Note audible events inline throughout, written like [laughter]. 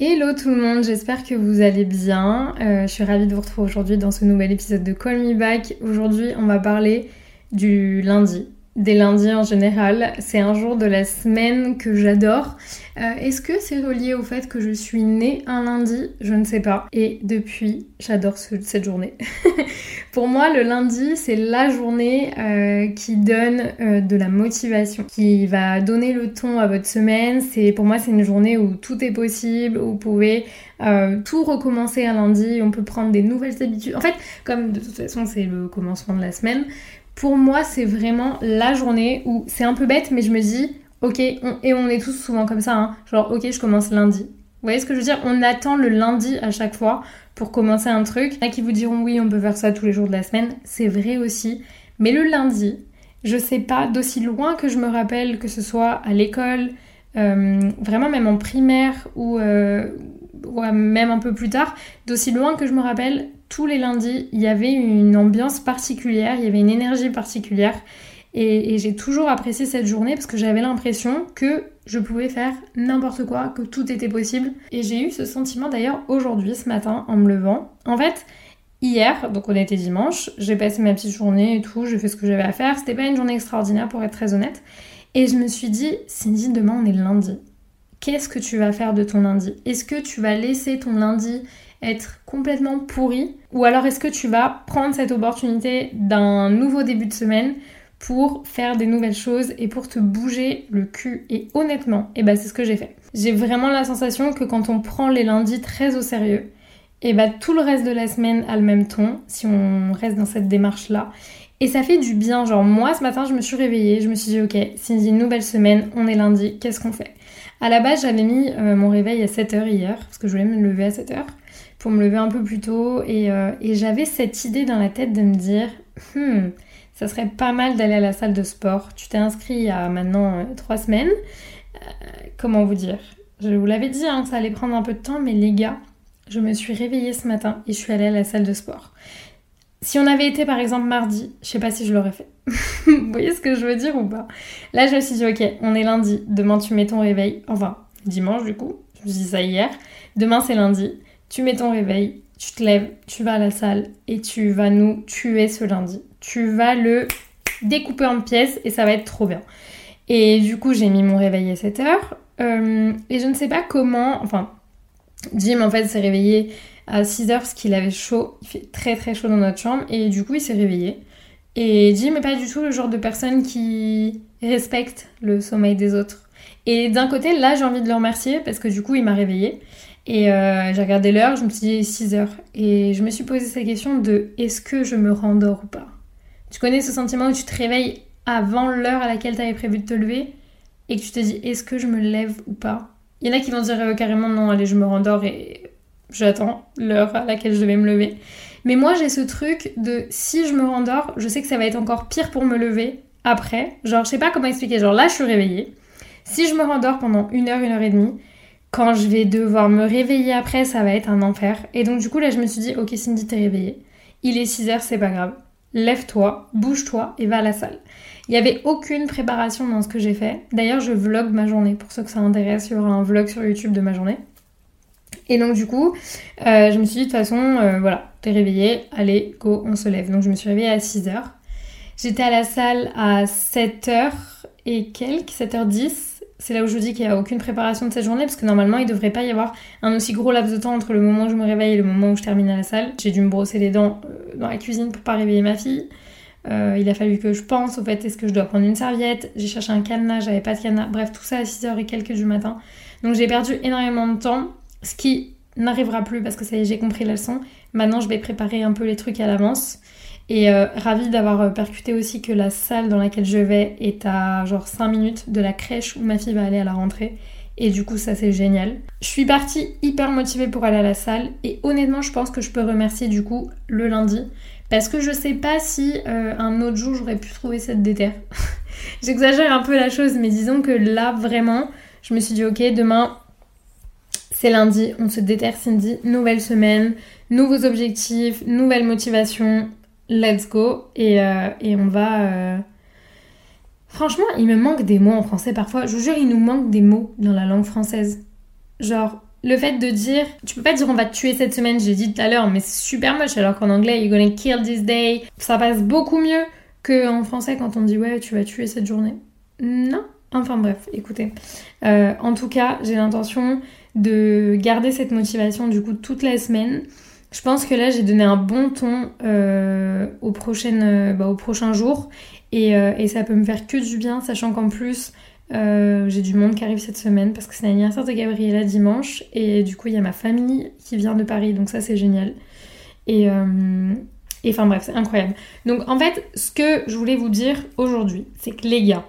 Hello tout le monde, j'espère que vous allez bien. Euh, je suis ravie de vous retrouver aujourd'hui dans ce nouvel épisode de Call Me Back. Aujourd'hui, on va parler du lundi, des lundis en général. C'est un jour de la semaine que j'adore. Euh, est-ce que c'est relié au fait que je suis née un lundi? Je ne sais pas. Et depuis, j'adore cette journée. [laughs] Pour moi, le lundi, c'est la journée euh, qui donne euh, de la motivation, qui va donner le ton à votre semaine. C'est pour moi, c'est une journée où tout est possible, où vous pouvez tout recommencer un lundi, on peut prendre des nouvelles habitudes. En fait, comme de toute façon, c'est le commencement de la semaine, pour moi, c'est vraiment la journée où c'est un peu bête, mais je me dis, ok, et on est tous souvent comme ça, hein, genre, ok, je commence lundi. Vous voyez ce que je veux dire? On attend le lundi à chaque fois pour commencer un truc. Il y en a qui vous diront, oui, on peut faire ça tous les jours de la semaine. C'est vrai aussi. Mais le lundi, je sais pas, d'aussi loin que je me rappelle, que ce soit à l'école, euh, vraiment même en primaire ou, euh, même un peu plus tard, d'aussi loin que je me rappelle, tous les lundis, il y avait une ambiance particulière, il y avait une énergie particulière. Et, j'ai toujours apprécié cette journée parce que j'avais l'impression que je pouvais faire n'importe quoi, que tout était possible. Et j'ai eu ce sentiment d'ailleurs aujourd'hui, ce matin, en me levant. En fait, hier, donc on était dimanche, j'ai passé ma petite journée et tout, j'ai fait ce que j'avais à faire. C'était pas une journée extraordinaire pour être très honnête. Et je me suis dit, Cindy, demain on est lundi. Qu'est-ce que tu vas faire de ton lundi? Est-ce que tu vas laisser ton lundi être complètement pourri Ou alors est-ce que tu vas prendre cette opportunité d'un nouveau début de semaine pour faire des nouvelles choses et pour te bouger le cul Et honnêtement, et eh ben c'est ce que j'ai fait. J'ai vraiment la sensation que quand on prend les lundis très au sérieux, et eh ben tout le reste de la semaine a le même ton si on reste dans cette démarche là. Et ça fait du bien, genre moi ce matin je me suis réveillée, je me suis dit ok, c'est une nouvelle semaine, on est lundi, qu'est-ce qu'on fait? À la base j'avais mis euh, mon réveil à 7h hier, parce que je voulais me lever à 7h pour me lever un peu plus tôt. Euh, et, j'avais cette idée dans la tête de me dire, hmm, ça serait pas mal d'aller à la salle de sport. Tu t'es inscrit il y a maintenant euh, trois semaines. Euh, comment vous dire? Je vous l'avais dit, hein, ça allait prendre un peu de temps, mais les gars, je me suis réveillée ce matin et je suis allée à la salle de sport. Si on avait été par exemple mardi, je sais pas si je l'aurais fait. [laughs] vous voyez ce que je veux dire ou pas? Là, je me suis dit, ok, on est lundi, demain tu mets ton réveil, enfin dimanche du coup, je me suis ça hier, demain c'est lundi, tu mets ton réveil, tu te lèves, tu vas à la salle et tu vas nous tuer ce lundi. Tu vas le découper en pièces et ça va être trop bien. Et du coup, j'ai mis mon réveil à 7 heures. Euh, et je ne sais pas comment, enfin, Jim en fait s'est réveillé à 6 heures parce qu'il avait chaud. Il fait très très chaud dans notre chambre et du coup, il s'est réveillé. Et Jim n'est pas du tout le genre de personne qui respecte le sommeil des autres. Et d'un côté, là, j'ai envie de le remercier parce que du coup, il m'a réveillé. Et euh, j'ai regardé l'heure, je me suis dit 6 heures. Et je me suis posé cette question de est-ce que je me rendors ou pas? Tu connais ce sentiment où tu te réveilles avant l'heure à laquelle tu prévu de te lever et que tu te dis est-ce que je me lève ou pas? Il y en a qui vont dire euh, carrément non, allez, je me rendors et j'attends l'heure à laquelle je devais me lever. Mais moi j'ai ce truc de si je me rendors, je sais que ça va être encore pire pour me lever après. Genre, je sais pas comment expliquer. Genre là, je suis réveillée. Si je me rendors pendant une heure, une heure et demie, quand je vais devoir me réveiller après, ça va être un enfer. Et donc du coup là je me suis dit, ok Cindy t'es réveillée, il est 6h, c'est pas grave. Lève-toi, bouge-toi et va à la salle. Il n'y avait aucune préparation dans ce que j'ai fait. D'ailleurs je vlog ma journée, pour ceux que ça intéresse, il y aura un vlog sur YouTube de ma journée. Et donc du coup, euh, je me suis dit de toute façon, euh, voilà, t'es réveillée, allez, go, on se lève. Donc je me suis réveillée à 6h. J'étais à la salle à 7h et quelques, 7h10 c'est là où je vous dis qu'il n'y a aucune préparation de cette journée parce que normalement il ne devrait pas y avoir un aussi gros laps de temps entre le moment où je me réveille et le moment où je termine à la salle. J'ai dû me brosser les dents euh, dans la cuisine pour pas réveiller ma fille. Euh, il a fallu que je pense au fait, est-ce que je dois prendre une serviette? J'ai cherché un cadenas, j'avais pas de cadenas. Bref, tout ça à 6h et quelques du matin. Donc j'ai perdu énormément de temps, ce qui n'arrivera plus parce que ça y est, j'ai compris la leçon. Maintenant, je vais préparer un peu les trucs à l'avance. Et euh, ravie d'avoir euh, percuté aussi que la salle dans laquelle je vais est à genre 5 minutes de la crèche où ma fille va aller à la rentrée. Et du coup, ça c'est génial. Je suis partie hyper motivée pour aller à la salle. Et honnêtement, je pense que je peux remercier du coup le lundi. Parce que je sais pas si euh, un autre jour j'aurais pu trouver cette déterre. [laughs] J'exagère un peu la chose, mais disons que là vraiment, je me suis dit ok, demain c'est lundi, on se déterre Cindy, nouvelle semaine, nouveaux objectifs, nouvelle motivation, let's go. Et, euh, et on va. Euh, Franchement, il me manque des mots en français parfois. Je vous jure, il nous manque des mots dans la langue française. Genre, le fait de dire, tu peux pas dire on va te tuer cette semaine, j'ai dit tout à l'heure, mais c'est super moche alors qu'en anglais, you're gonna kill this day. Ça passe beaucoup mieux qu'en français quand on dit ouais, tu vas tuer cette journée. Non. Enfin bref, écoutez. Euh, en tout cas, j'ai l'intention de garder cette motivation du coup toute la semaine. Je pense que là j'ai donné un bon ton euh, aux, prochaines, euh, bah, aux prochains jours et, et, ça peut me faire que du bien, sachant qu'en plus j'ai du monde qui arrive cette semaine parce que c'est l'anniversaire de Gabriella dimanche et du coup il y a ma famille qui vient de Paris donc ça c'est génial. Et enfin bref, c'est incroyable. Donc en fait, ce que je voulais vous dire aujourd'hui, c'est que les gars,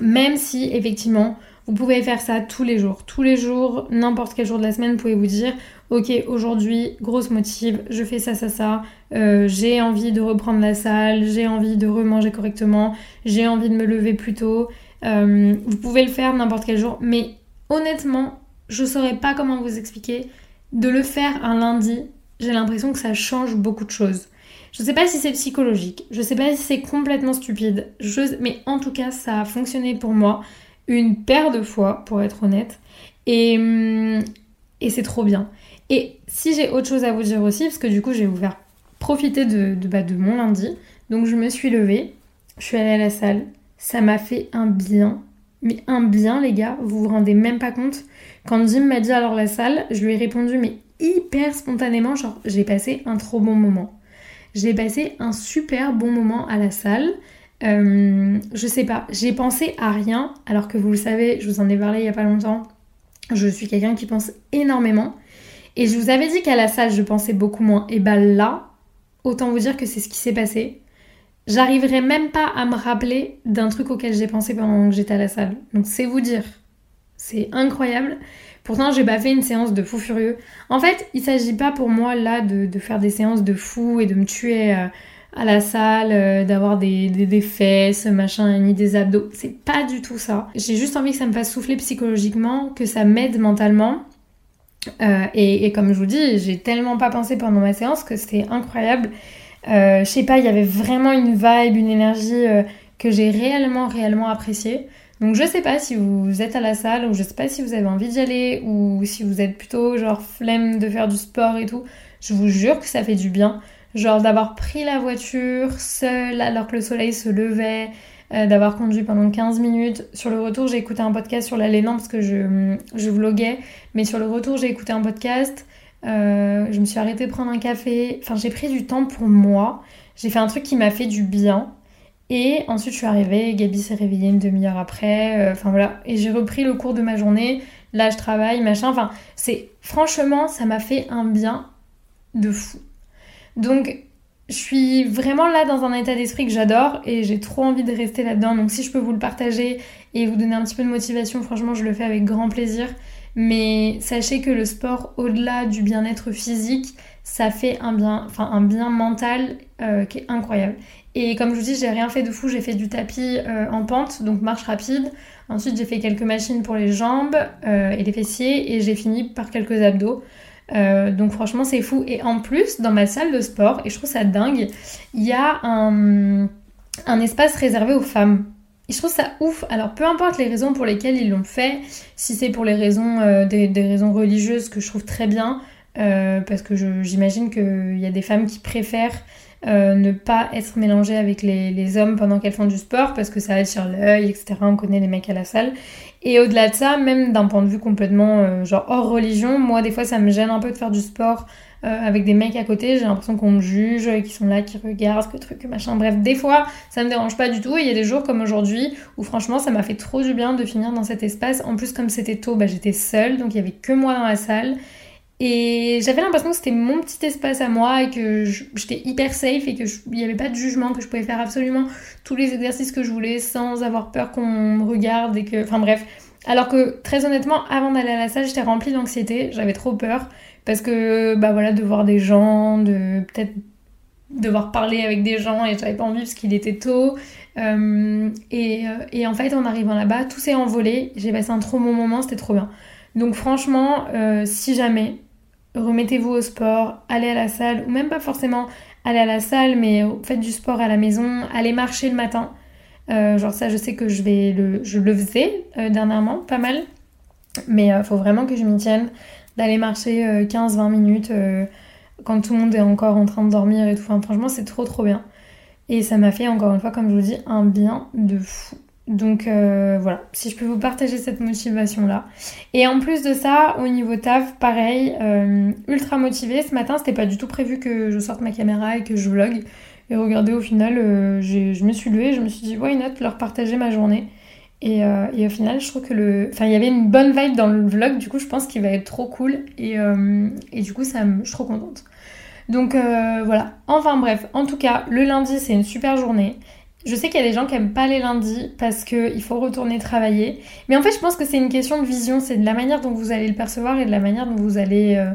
même si effectivement vous pouvez faire ça tous les jours. Tous les jours, n'importe quel jour de la semaine, vous pouvez vous dire Ok, aujourd'hui, grosse motive, je fais ça, ça, ça. Euh, j'ai envie de reprendre la salle, j'ai envie de remanger correctement, j'ai envie de me lever plus tôt. Euh, vous pouvez le faire n'importe quel jour, mais honnêtement, je saurais pas comment vous expliquer. De le faire un lundi, j'ai l'impression que ça change beaucoup de choses. Je sais pas si c'est psychologique, je sais pas si c'est complètement stupide, mais en tout cas, ça a fonctionné pour moi une paire de fois, pour être honnête. Et, hum, et c'est trop bien. Et si j'ai autre chose à vous dire aussi, parce que du coup, je vais vous faire profiter de, de, bah, de mon lundi. Donc, je me suis levée, je suis allée à la salle. Ça m'a fait un bien. Mais un bien, les gars, vous vous rendez même pas compte. Quand Jim m'a dit alors la salle, je lui ai répondu, mais hyper spontanément, genre, j'ai passé un trop bon moment. J'ai passé un super bon moment à la salle. Euh, je sais pas, j'ai pensé à rien, alors que vous le savez, je vous en ai parlé il y a pas longtemps. Je suis quelqu'un qui pense énormément. Et je vous avais dit qu'à la salle, je pensais beaucoup moins. Et bah là, autant vous dire que c'est ce qui s'est passé. J'arriverai même pas à me rappeler d'un truc auquel j'ai pensé pendant que j'étais à la salle. Donc c'est vous dire. C'est incroyable. Pourtant, j'ai pas fait une séance de fou furieux. En fait, il s'agit pas pour moi là de, faire des séances de fou et de me tuer. Euh, à la salle, euh, d'avoir des, des, fesses, machin, ni des abdos. C'est pas du tout ça. J'ai juste envie que ça me fasse souffler psychologiquement, que ça m'aide mentalement. Euh, et, comme je vous dis, j'ai tellement pas pensé pendant ma séance que c'était incroyable. Euh, je sais pas, il y avait vraiment une vibe, une énergie que j'ai réellement, réellement appréciée. Donc je sais pas si vous êtes à la salle ou je sais pas si vous avez envie d'y aller ou si vous êtes plutôt genre flemme de faire du sport et tout. Je vous jure que ça fait du bien. Genre d'avoir pris la voiture seule alors que le soleil se levait, euh, d'avoir conduit pendant 15 minutes. Sur le retour, j'ai écouté un podcast sur l'aller parce que je, je vloguais. Mais sur le retour, j'ai écouté un podcast. Euh, je me suis arrêtée prendre un café. Enfin, j'ai pris du temps pour moi. J'ai fait un truc qui m'a fait du bien. Et ensuite, je suis arrivée. Gabi s'est réveillée une demi-heure après. Euh, enfin voilà. Et j'ai repris le cours de ma journée. Là, je travaille, machin. Enfin, c'est franchement, ça m'a fait un bien de fou. Donc je suis vraiment là dans un état d'esprit que j'adore et j'ai trop envie de rester là-dedans. Donc si je peux vous le partager et vous donner un petit peu de motivation, franchement je le fais avec grand plaisir. Mais sachez que le sport, au-delà du bien-être physique, ça fait un bien, enfin un bien mental euh, qui est incroyable. Et comme je vous dis, j'ai rien fait de fou, j'ai fait du tapis euh, en pente, donc marche rapide. Ensuite, j'ai fait quelques machines pour les jambes euh, et les fessiers et j'ai fini par quelques abdos. Euh, donc franchement c'est fou. Et en plus, dans ma salle de sport, et je trouve ça dingue, il y a un, espace réservé aux femmes. Je trouve ça ouf. Alors peu importe les raisons pour lesquelles ils l'ont fait, si c'est pour les raisons, euh, des, raisons religieuses que je trouve très bien, euh, parce que j'imagine qu'il y a des femmes qui préfèrent ne pas être mélangées avec les, les hommes pendant qu'elles font du sport parce que ça attire l'œil, etc. On connaît les mecs à la salle. Et au-delà de ça, même d'un point de vue complètement euh, genre hors religion, moi des fois ça me gêne un peu de faire du sport avec des mecs à côté, j'ai l'impression qu'on me juge, qui sont là, qui regardent, que truc, machin. Bref, des fois, ça me dérange pas du tout. Et il y a des jours comme aujourd'hui où franchement, ça m'a fait trop du bien de finir dans cet espace. En plus, comme c'était tôt, bah, j'étais seule, donc il y avait que moi dans la salle. Et j'avais l'impression que c'était mon petit espace à moi et que j'étais hyper safe et qu'il n'y avait pas de jugement, que je pouvais faire absolument tous les exercices que je voulais sans avoir peur qu'on me regarde et que... Enfin bref. Alors que très honnêtement, avant d'aller à la salle, j'étais remplie d'anxiété, j'avais trop peur parce que bah voilà, de voir des gens, de peut-être devoir parler avec des gens et j'avais pas envie parce qu'il était tôt. Euh, et, euh, et, en fait, en arrivant là-bas, tout s'est envolé. J'ai passé un trop bon moment, c'était trop bien. Donc franchement, euh, si jamais remettez-vous au sport, allez à la salle, ou même pas forcément aller à la salle, mais faites du sport à la maison, allez marcher le matin. Euh, genre ça, je sais que je vais le, je le faisais euh, dernièrement, pas mal, mais euh, faut vraiment que je m'y tienne, d'aller marcher 15-20 minutes quand tout le monde est encore en train de dormir et tout. Franchement, c'est trop trop bien. Et ça m'a fait encore une fois, comme je vous dis, un bien de fou. Donc euh, voilà, si je peux vous partager cette motivation-là. Et en plus de ça, au niveau taf, pareil, euh, ultra motivée. Ce matin, c'était pas du tout prévu que je sorte ma caméra et que je vlog. Et regardez, au final, euh, je me suis levée, je me suis dit, why not leur partager ma journée? Et, au final, je trouve que le... Enfin, il y avait une bonne vibe dans le vlog, du coup, je pense qu'il va être trop cool. Et, et du coup, ça, je suis trop contente. Donc voilà. Enfin bref, en tout cas, le lundi, c'est une super journée. Je sais qu'il y a des gens qui aiment pas les lundis parce qu'il faut retourner travailler. Mais en fait, je pense que c'est une question de vision. C'est de la manière dont vous allez le percevoir et de la manière dont vous allez euh,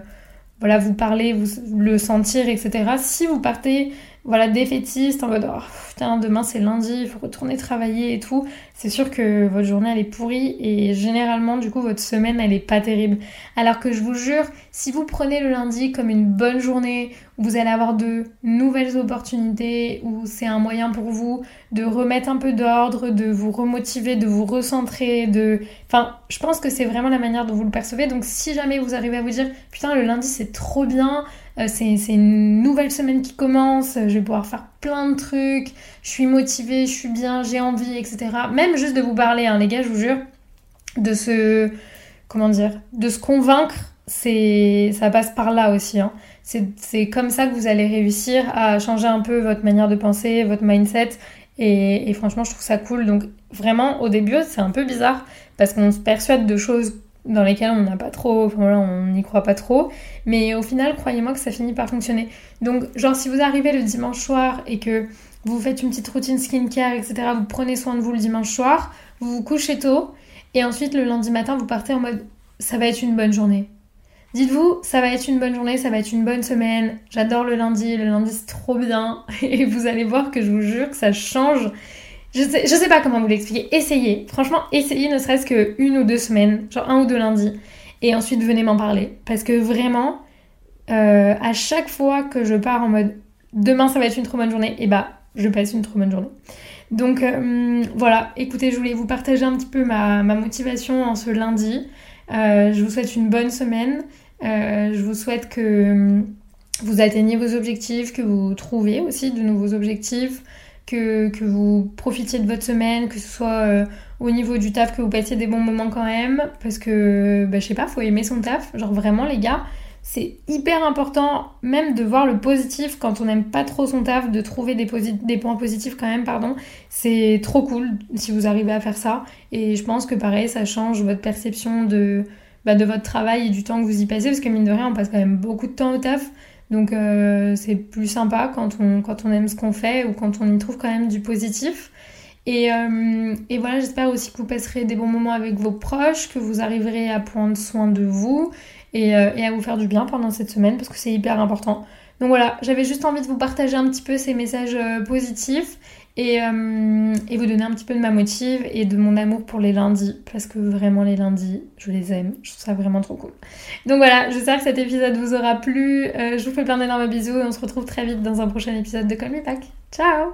voilà, vous parler, vous le sentir, etc. Si vous partez voilà, défaitiste, en mode oh, putain, demain c'est lundi, il faut retourner travailler et tout, c'est sûr que votre journée elle est pourrie et généralement, du coup, votre semaine elle est pas terrible. Alors que je vous jure, si vous prenez le lundi comme une bonne journée vous allez avoir de nouvelles opportunités, où c'est un moyen pour vous de remettre un peu d'ordre, de vous remotiver, de vous recentrer, de. Enfin, je pense que c'est vraiment la manière dont vous le percevez. Donc, si jamais vous arrivez à vous dire putain, le lundi c'est trop bien, c'est une nouvelle semaine qui commence, je vais pouvoir faire plein de trucs, je suis motivée, je suis bien, j'ai envie, etc. Même juste de vous parler, hein, les gars, je vous jure, de se... comment dire De se convaincre, ça passe par là aussi. Hein. C'est comme ça que vous allez réussir à changer un peu votre manière de penser, votre mindset. Et, et franchement, je trouve ça cool. Donc vraiment, au début, c'est un peu bizarre parce qu'on se persuade de choses dans lesquels on n'a pas trop, enfin voilà, on n'y croit pas trop. Mais au final, croyez-moi que ça finit par fonctionner. Donc, genre, si vous arrivez le dimanche soir et que vous faites une petite routine skincare, etc., vous prenez soin de vous le dimanche soir, vous vous couchez tôt, et ensuite le lundi matin, vous partez en mode ça va être une bonne journée. Dites-vous, ça va être une bonne journée, ça va être une bonne semaine. J'adore le lundi, le lundi c'est trop bien. [laughs] Et vous allez voir que je vous jure que ça change je sais, sais pas comment vous l'expliquer. Essayez. Franchement, essayez ne serait-ce que une ou deux semaines, genre un ou deux lundis. Et ensuite, venez m'en parler. Parce que vraiment, euh, à chaque fois que je pars en mode demain ça va être une trop bonne journée, et bah je passe une trop bonne journée. Donc euh, voilà, écoutez, je voulais vous partager un petit peu ma, motivation en ce lundi. Euh, je vous souhaite une bonne semaine. je vous souhaite que vous atteigniez vos objectifs, que vous trouviez aussi de nouveaux objectifs que, vous profitiez de votre semaine, que ce soit euh, au niveau du taf, que vous passiez des bons moments quand même, parce que, bah, je sais pas, faut aimer son taf. Genre vraiment, les gars, c'est hyper important même de voir le positif quand on n'aime pas trop son taf, de trouver des, points positifs quand même, pardon. C'est trop cool si vous arrivez à faire ça. Et je pense que pareil, ça change votre perception de, bah, de votre travail et du temps que vous y passez, parce que mine de rien, on passe quand même beaucoup de temps au taf. Donc euh, c'est plus sympa quand on, aime ce qu'on fait ou quand on y trouve quand même du positif. Et, euh, et voilà, j'espère aussi que vous passerez des bons moments avec vos proches, que vous arriverez à prendre soin de vous et, euh, et à vous faire du bien pendant cette semaine parce que c'est hyper important. Donc voilà, j'avais juste envie de vous partager un petit peu ces messages positifs euh, et, vous donner un petit peu de ma motive et de mon amour pour les lundis parce que vraiment les lundis je les aime. Je trouve ça vraiment trop cool. Donc voilà j'espère que cet épisode vous aura plu. Euh, je vous fais plein d'énormes bisous et on se retrouve très vite dans un prochain épisode de Call Me Back ciao